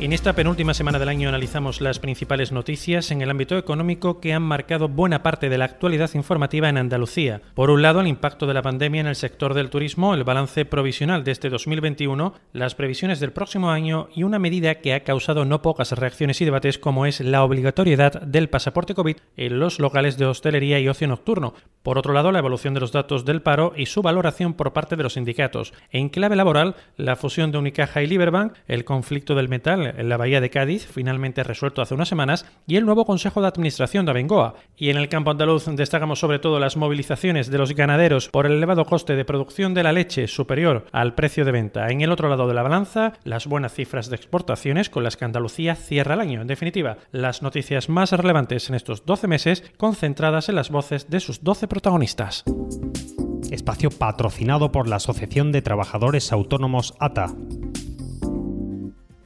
En esta penúltima semana del año analizamos las principales noticias en el ámbito económico que han marcado buena parte de la actualidad informativa en Andalucía. Por un lado, el impacto de la pandemia en el sector del turismo, el balance provisional de este 2021, las previsiones del próximo año y una medida que ha causado no pocas reacciones y debates como es la obligatoriedad del pasaporte COVID en los locales de hostelería y ocio nocturno. Por otro lado, la evolución de los datos del paro y su valoración por parte de los sindicatos. En clave laboral, la fusión de Unicaja y Liberbank, el conflicto del metal en la Bahía de Cádiz, finalmente resuelto hace unas semanas, y el nuevo Consejo de Administración de Abengoa. Y en el campo andaluz destacamos sobre todo las movilizaciones de los ganaderos por el elevado coste de producción de la leche superior al precio de venta. En el otro lado de la balanza, las buenas cifras de exportaciones con las que Andalucía cierra el año. En definitiva, las noticias más relevantes en estos 12 meses concentradas en las voces de sus 12 protagonistas. Espacio patrocinado por la Asociación de Trabajadores Autónomos ATA.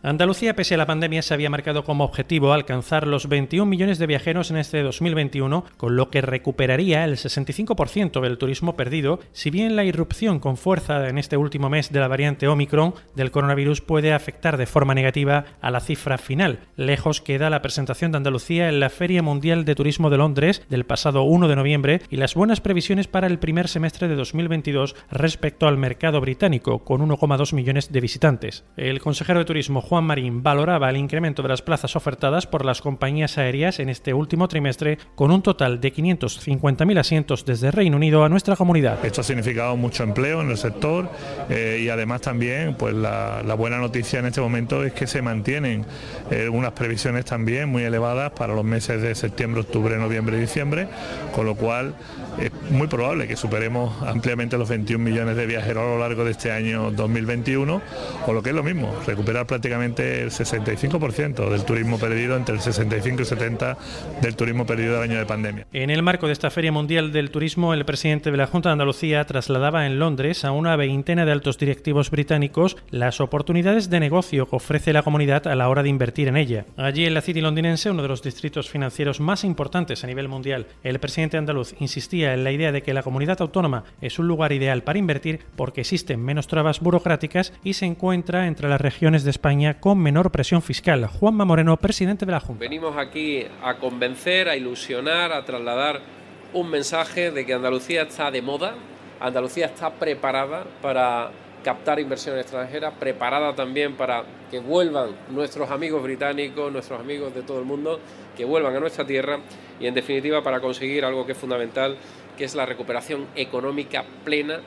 Andalucía, pese a la pandemia, se había marcado como objetivo alcanzar los 21 millones de viajeros en este 2021, con lo que recuperaría el 65% del turismo perdido, si bien la irrupción con fuerza en este último mes de la variante Omicron del coronavirus puede afectar de forma negativa a la cifra final. Lejos queda la presentación de Andalucía en la Feria Mundial de Turismo de Londres del pasado 1 de noviembre y las buenas previsiones para el primer semestre de 2022 respecto al mercado británico, con 1,2 millones de visitantes. El consejero de Turismo Juan Marín valoraba el incremento de las plazas ofertadas por las compañías aéreas en este último trimestre con un total de 550.000 asientos desde Reino Unido a nuestra comunidad. Esto ha significado mucho empleo en el sector eh, y además también pues la, buena noticia en este momento es que se mantienen eh, unas previsiones también muy elevadas para los meses de septiembre, octubre, noviembre y diciembre, con lo cual es muy probable que superemos ampliamente los 21 millones de viajeros a lo largo de este año 2021 o lo que es lo mismo, recuperar prácticamente el 65% del turismo perdido, entre el 65 y 70 del turismo perdido del año de pandemia. En el marco de esta Feria Mundial del Turismo, el presidente de la Junta de Andalucía trasladaba en Londres a una veintena de altos directivos británicos las oportunidades de negocio que ofrece la comunidad a la hora de invertir en ella. Allí en la City londinense, uno de los distritos financieros más importantes a nivel mundial, el presidente andaluz insistía en la idea de que la comunidad autónoma es un lugar ideal para invertir porque existen menos trabas burocráticas y se encuentra entre las regiones de España con menor presión fiscal. Juanma Moreno, presidente de la Junta. Venimos aquí a convencer, a ilusionar, a trasladar un mensaje de que Andalucía está de moda, Andalucía está preparada para captar inversión extranjera, preparada también para que vuelvan nuestros amigos británicos, nuestros amigos de todo el mundo, que vuelvan a nuestra tierra y en definitiva para conseguir algo que es fundamental, que es la recuperación económica plena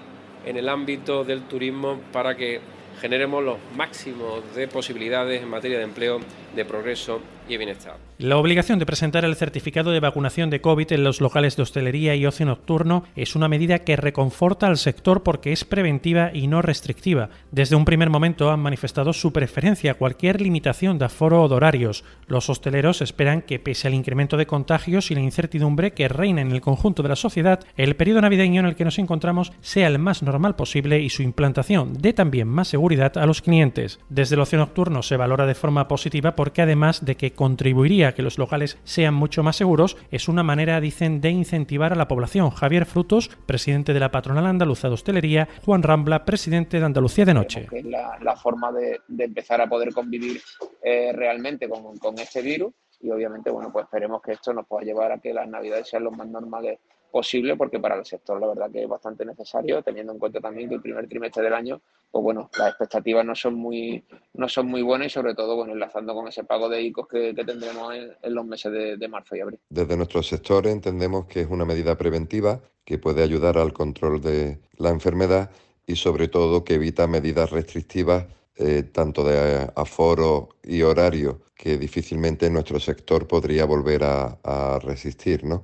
en el ámbito del turismo para que generemos los máximos de posibilidades en materia de empleo, de progreso y bienestar. La obligación de presentar el certificado de vacunación de COVID en los locales de hostelería y ocio nocturno es una medida que reconforta al sector porque es preventiva y no restrictiva. Desde un primer momento han manifestado su preferencia a cualquier limitación de aforo o de horarios. Los hosteleros esperan que, pese al incremento de contagios y la incertidumbre que reina en el conjunto de la sociedad, el periodo navideño en el que nos encontramos sea el más normal posible y su implantación dé también más seguridad a los clientes. Desde el ocio nocturno se valora de forma positiva porque además de que contribuiría a que los locales sean mucho más seguros, es una manera, dicen, de incentivar a la población. Javier Frutos, presidente de la patronal andaluza de hostelería, Juan Rambla, presidente de Andalucía de Noche. la, forma de, empezar a poder convivir eh, realmente con, con este virus y obviamente, bueno, pues esperemos que esto nos pueda llevar a que las navidades sean lo más normales posible porque para el sector la verdad que es bastante necesario, teniendo en cuenta también que el primer trimestre del año, pues bueno, las expectativas no son muy, no son muy buenas y sobre todo, bueno, enlazando con ese pago de ICOs que, tendremos en, los meses de, marzo y abril. Desde nuestro sector entendemos que es una medida preventiva que puede ayudar al control de la enfermedad y sobre todo que evita medidas restrictivas eh, tanto de aforo y horario que difícilmente nuestro sector podría volver a, a resistir, ¿no?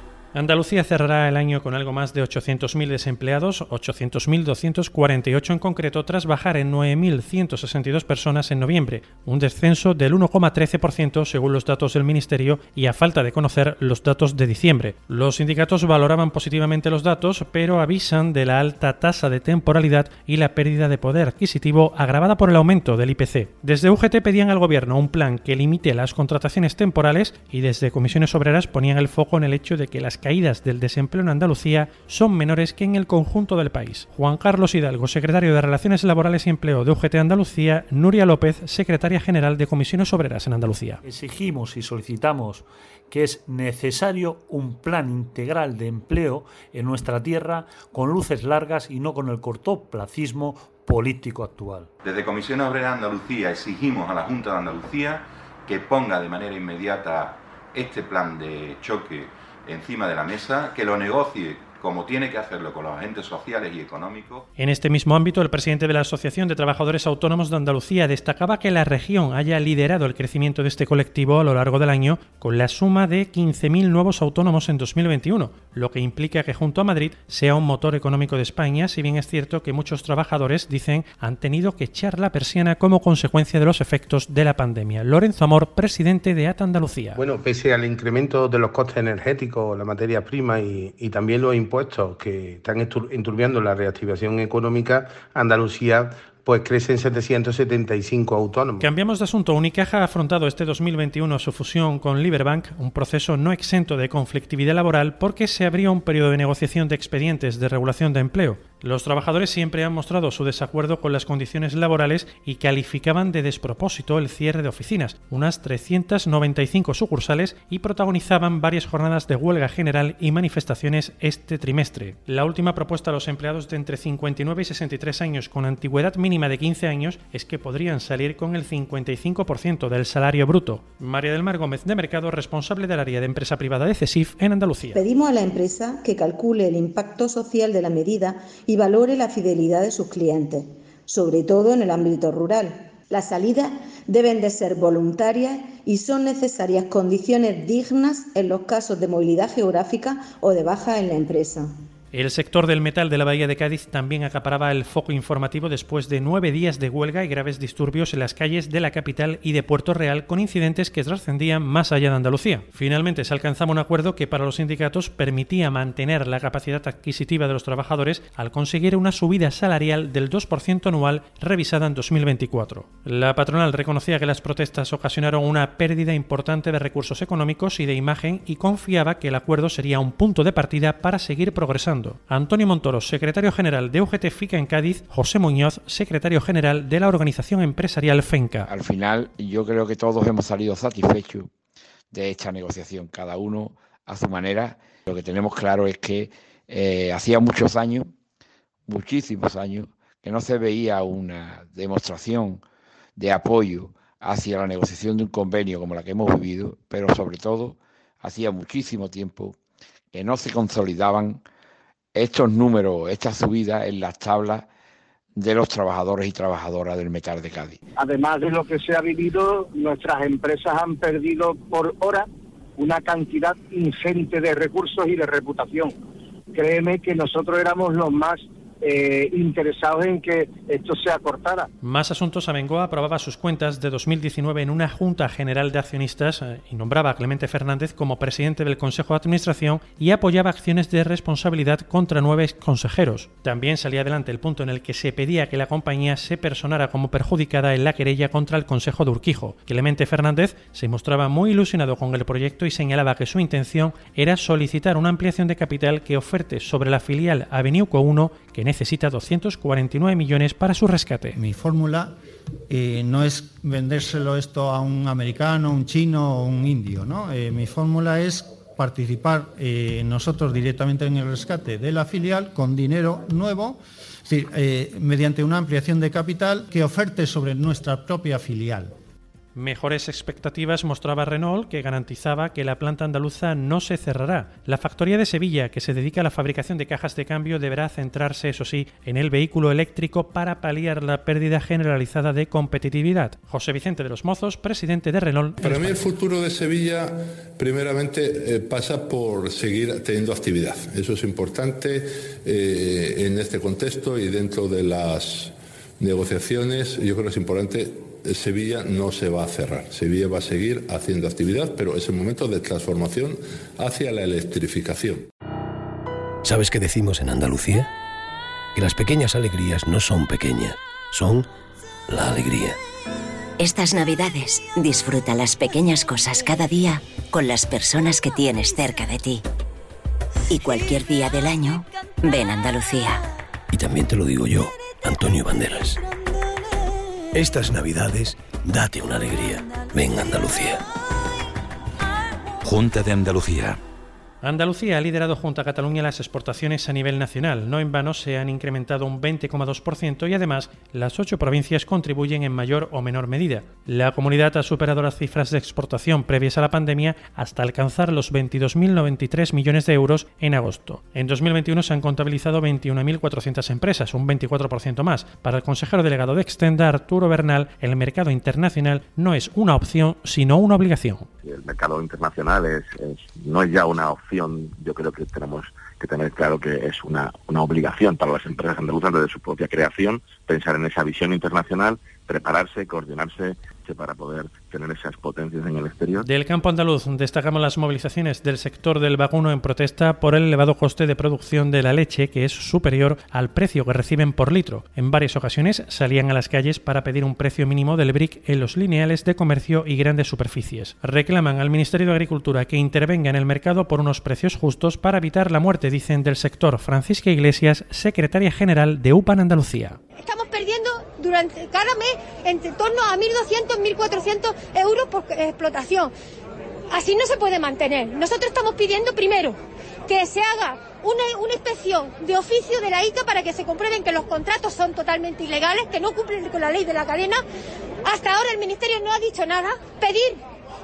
Andalucía cerrará el año con algo más de 800.000 desempleados, 800.248 en concreto, tras bajar en 9.162 personas en noviembre, un descenso del 1,13% según los datos del Ministerio y a falta de conocer los datos de diciembre. Los sindicatos valoraban positivamente los datos, pero avisan de la alta tasa de temporalidad y la pérdida de poder adquisitivo agravada por el aumento del IPC. Desde UGT pedían al Gobierno un plan que limite las contrataciones temporales y desde comisiones obreras ponían el foco en el hecho de que las caídas del desempleo en Andalucía son menores que en el conjunto del país. Juan Carlos Hidalgo, secretario de Relaciones Laborales y Empleo de UGT Andalucía, Nuria López, secretaria general de Comisiones Obreras en Andalucía. Exigimos y solicitamos que es necesario un plan integral de empleo en nuestra tierra con luces largas y no con el cortoplacismo político actual. Desde Comisiones Obreras Andalucía exigimos a la Junta de Andalucía que ponga de manera inmediata este plan de choque encima de la mesa, que lo negocie como tiene que hacerlo con los agentes sociales y económicos. En este mismo ámbito, el presidente de la Asociación de Trabajadores Autónomos de Andalucía destacaba que la región haya liderado el crecimiento de este colectivo a lo largo del año con la suma de 15.000 nuevos autónomos en 2021, lo que implica que junto a Madrid sea un motor económico de España, si bien es cierto que muchos trabajadores, dicen, han tenido que echar la persiana como consecuencia de los efectos de la pandemia. Lorenzo Amor, presidente de ATA Andalucía. Bueno, pese al incremento de los costes energéticos, la materia prima y, y también los impuestos que están enturbiando la reactivación económica, Andalucía pues crecen 775 autónomos. Cambiamos de asunto. Unicaja ha afrontado este 2021 su fusión con Liberbank, un proceso no exento de conflictividad laboral porque se abrió un periodo de negociación de expedientes de regulación de empleo. Los trabajadores siempre han mostrado su desacuerdo con las condiciones laborales y calificaban de despropósito el cierre de oficinas, unas 395 sucursales, y protagonizaban varias jornadas de huelga general y manifestaciones este trimestre. La última propuesta a los empleados de entre 59 y 63 años con antigüedad mínima de 15 años es que podrían salir con el 55% del salario bruto. María del Mar Gómez de Mercado, responsable del área de empresa privada de CESIF en Andalucía. Pedimos a la empresa que calcule el impacto social de la medida valore la fidelidad de sus clientes, sobre todo en el ámbito rural. Las salidas deben de ser voluntarias y son necesarias condiciones dignas en los casos de movilidad geográfica o de baja en la empresa. El sector del metal de la Bahía de Cádiz también acaparaba el foco informativo después de nueve días de huelga y graves disturbios en las calles de la capital y de Puerto Real con incidentes que trascendían más allá de Andalucía. Finalmente se alcanzaba un acuerdo que para los sindicatos permitía mantener la capacidad adquisitiva de los trabajadores al conseguir una subida salarial del 2% anual revisada en 2024. La patronal reconocía que las protestas ocasionaron una pérdida importante de recursos económicos y de imagen y confiaba que el acuerdo sería un punto de partida para seguir progresando Antonio Montoro, secretario general de UGT FICA en Cádiz, José Muñoz, secretario general de la organización empresarial FENCA. Al final, yo creo que todos hemos salido satisfechos de esta negociación, cada uno a su manera. Lo que tenemos claro es que eh, hacía muchos años, muchísimos años, que no se veía una demostración de apoyo hacia la negociación de un convenio como la que hemos vivido, pero sobre todo hacía muchísimo tiempo que no se consolidaban estos números, esta subida en las tablas de los trabajadores y trabajadoras del metal de Cádiz. Además de lo que se ha vivido, nuestras empresas han perdido por hora una cantidad ingente de recursos y de reputación. Créeme que nosotros éramos los más eh, interesados en que esto se acortara. Más asuntos. Abengoa aprobaba sus cuentas de 2019 en una Junta General de Accionistas eh, y nombraba a Clemente Fernández como presidente del Consejo de Administración y apoyaba acciones de responsabilidad contra nueve consejeros. También salía adelante el punto en el que se pedía que la compañía se personara como perjudicada en la querella contra el Consejo de Urquijo. Clemente Fernández se mostraba muy ilusionado con el proyecto y señalaba que su intención era solicitar una ampliación de capital que oferte sobre la filial Aveniuco 1 que necesita 249 millones para su rescate. Mi fórmula eh, no es vendérselo esto a un americano, un chino o un indio. Eh, mi fórmula es participar eh, nosotros directamente en el rescate de la filial con dinero nuevo, es decir, mediante una ampliación de capital que oferte sobre nuestra propia filial. Mejores expectativas mostraba Renault, que garantizaba que la planta andaluza no se cerrará. La factoría de Sevilla, que se dedica a la fabricación de cajas de cambio, deberá centrarse, eso sí, en el vehículo eléctrico para paliar la pérdida generalizada de competitividad. José Vicente de los Mozos, presidente de Renault. Para mí el futuro de Sevilla, primeramente, eh, pasa por seguir teniendo actividad. Eso es importante eh, en este contexto y dentro de las negociaciones. Yo creo que es importante Sevilla no se va a cerrar. Sevilla va a seguir haciendo actividad, pero es el momento de transformación hacia la electrificación. ¿Sabes qué decimos en Andalucía? Que las pequeñas alegrías no son pequeñas, son la alegría. Estas navidades disfruta las pequeñas cosas cada día con las personas que tienes cerca de ti. Y cualquier día del año, ven Andalucía. Y también te lo digo yo, Antonio Banderas. Estas navidades, date una alegría. Ven Andalucía. Junta de Andalucía. Andalucía ha liderado junto a Cataluña las exportaciones a nivel nacional. No en vano se han incrementado un 20,2% y además las ocho provincias contribuyen en mayor o menor medida. La comunidad ha superado las cifras de exportación previas a la pandemia hasta alcanzar los 22.093 millones de euros en agosto. En 2021 se han contabilizado 21.400 empresas, un 24% más. Para el consejero delegado de Extenda, Arturo Bernal, el mercado internacional no es una opción, sino una obligación. El mercado internacional no es ya una opción yo creo que tenemos que tener claro que es una, una obligación para las empresas andaluzas desde su propia creación pensar en esa visión internacional, prepararse, coordinarse para poder tener esas potencias en el exterior. Del campo andaluz destacamos las movilizaciones del sector del vacuno en protesta por el elevado coste de producción de la leche que es superior al precio que reciben por litro. En varias ocasiones salían a las calles para pedir un precio mínimo del BRIC en los lineales de comercio y grandes superficies. Reclaman al Ministerio de Agricultura que intervenga en el mercado por unos precios justos para evitar la muerte, dicen del sector Francisca Iglesias, secretaria general de UPAN Andalucía estamos durante cada mes entre torno a 1.200, 1.400 euros por explotación. Así no se puede mantener. Nosotros estamos pidiendo primero que se haga una, una, inspección de oficio de la ICA para que se comprueben que los contratos son totalmente ilegales, que no cumplen con la ley de la cadena. Hasta ahora el Ministerio no ha dicho nada. Pedir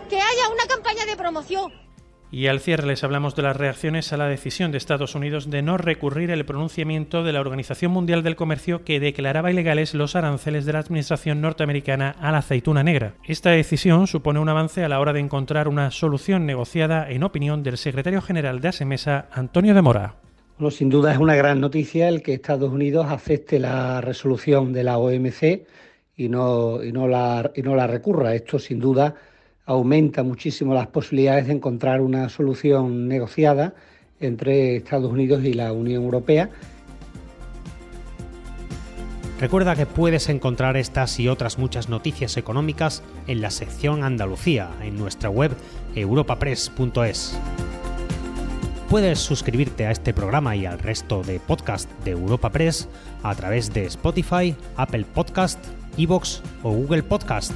que haya una campaña de promoción y al cierre les hablamos de las reacciones a la decisión de Estados Unidos de no recurrir el pronunciamiento de la Organización Mundial del Comercio que declaraba ilegales los aranceles de la Administración norteamericana a la aceituna negra. Esta decisión supone un avance a la hora de encontrar una solución negociada en opinión del secretario general de ASEMESA, Antonio de Mora. Bueno, sin duda es una gran noticia el que Estados Unidos acepte la resolución de la OMC y no, y no, la, y no la recurra. Esto sin duda aumenta muchísimo las posibilidades de encontrar una solución negociada entre Estados Unidos y la Unión Europea. Recuerda que puedes encontrar estas y otras muchas noticias económicas en la sección Andalucía en nuestra web europapress.es. Puedes suscribirte a este programa y al resto de podcast de Europa Press a través de Spotify, Apple Podcast, Evox o Google Podcast.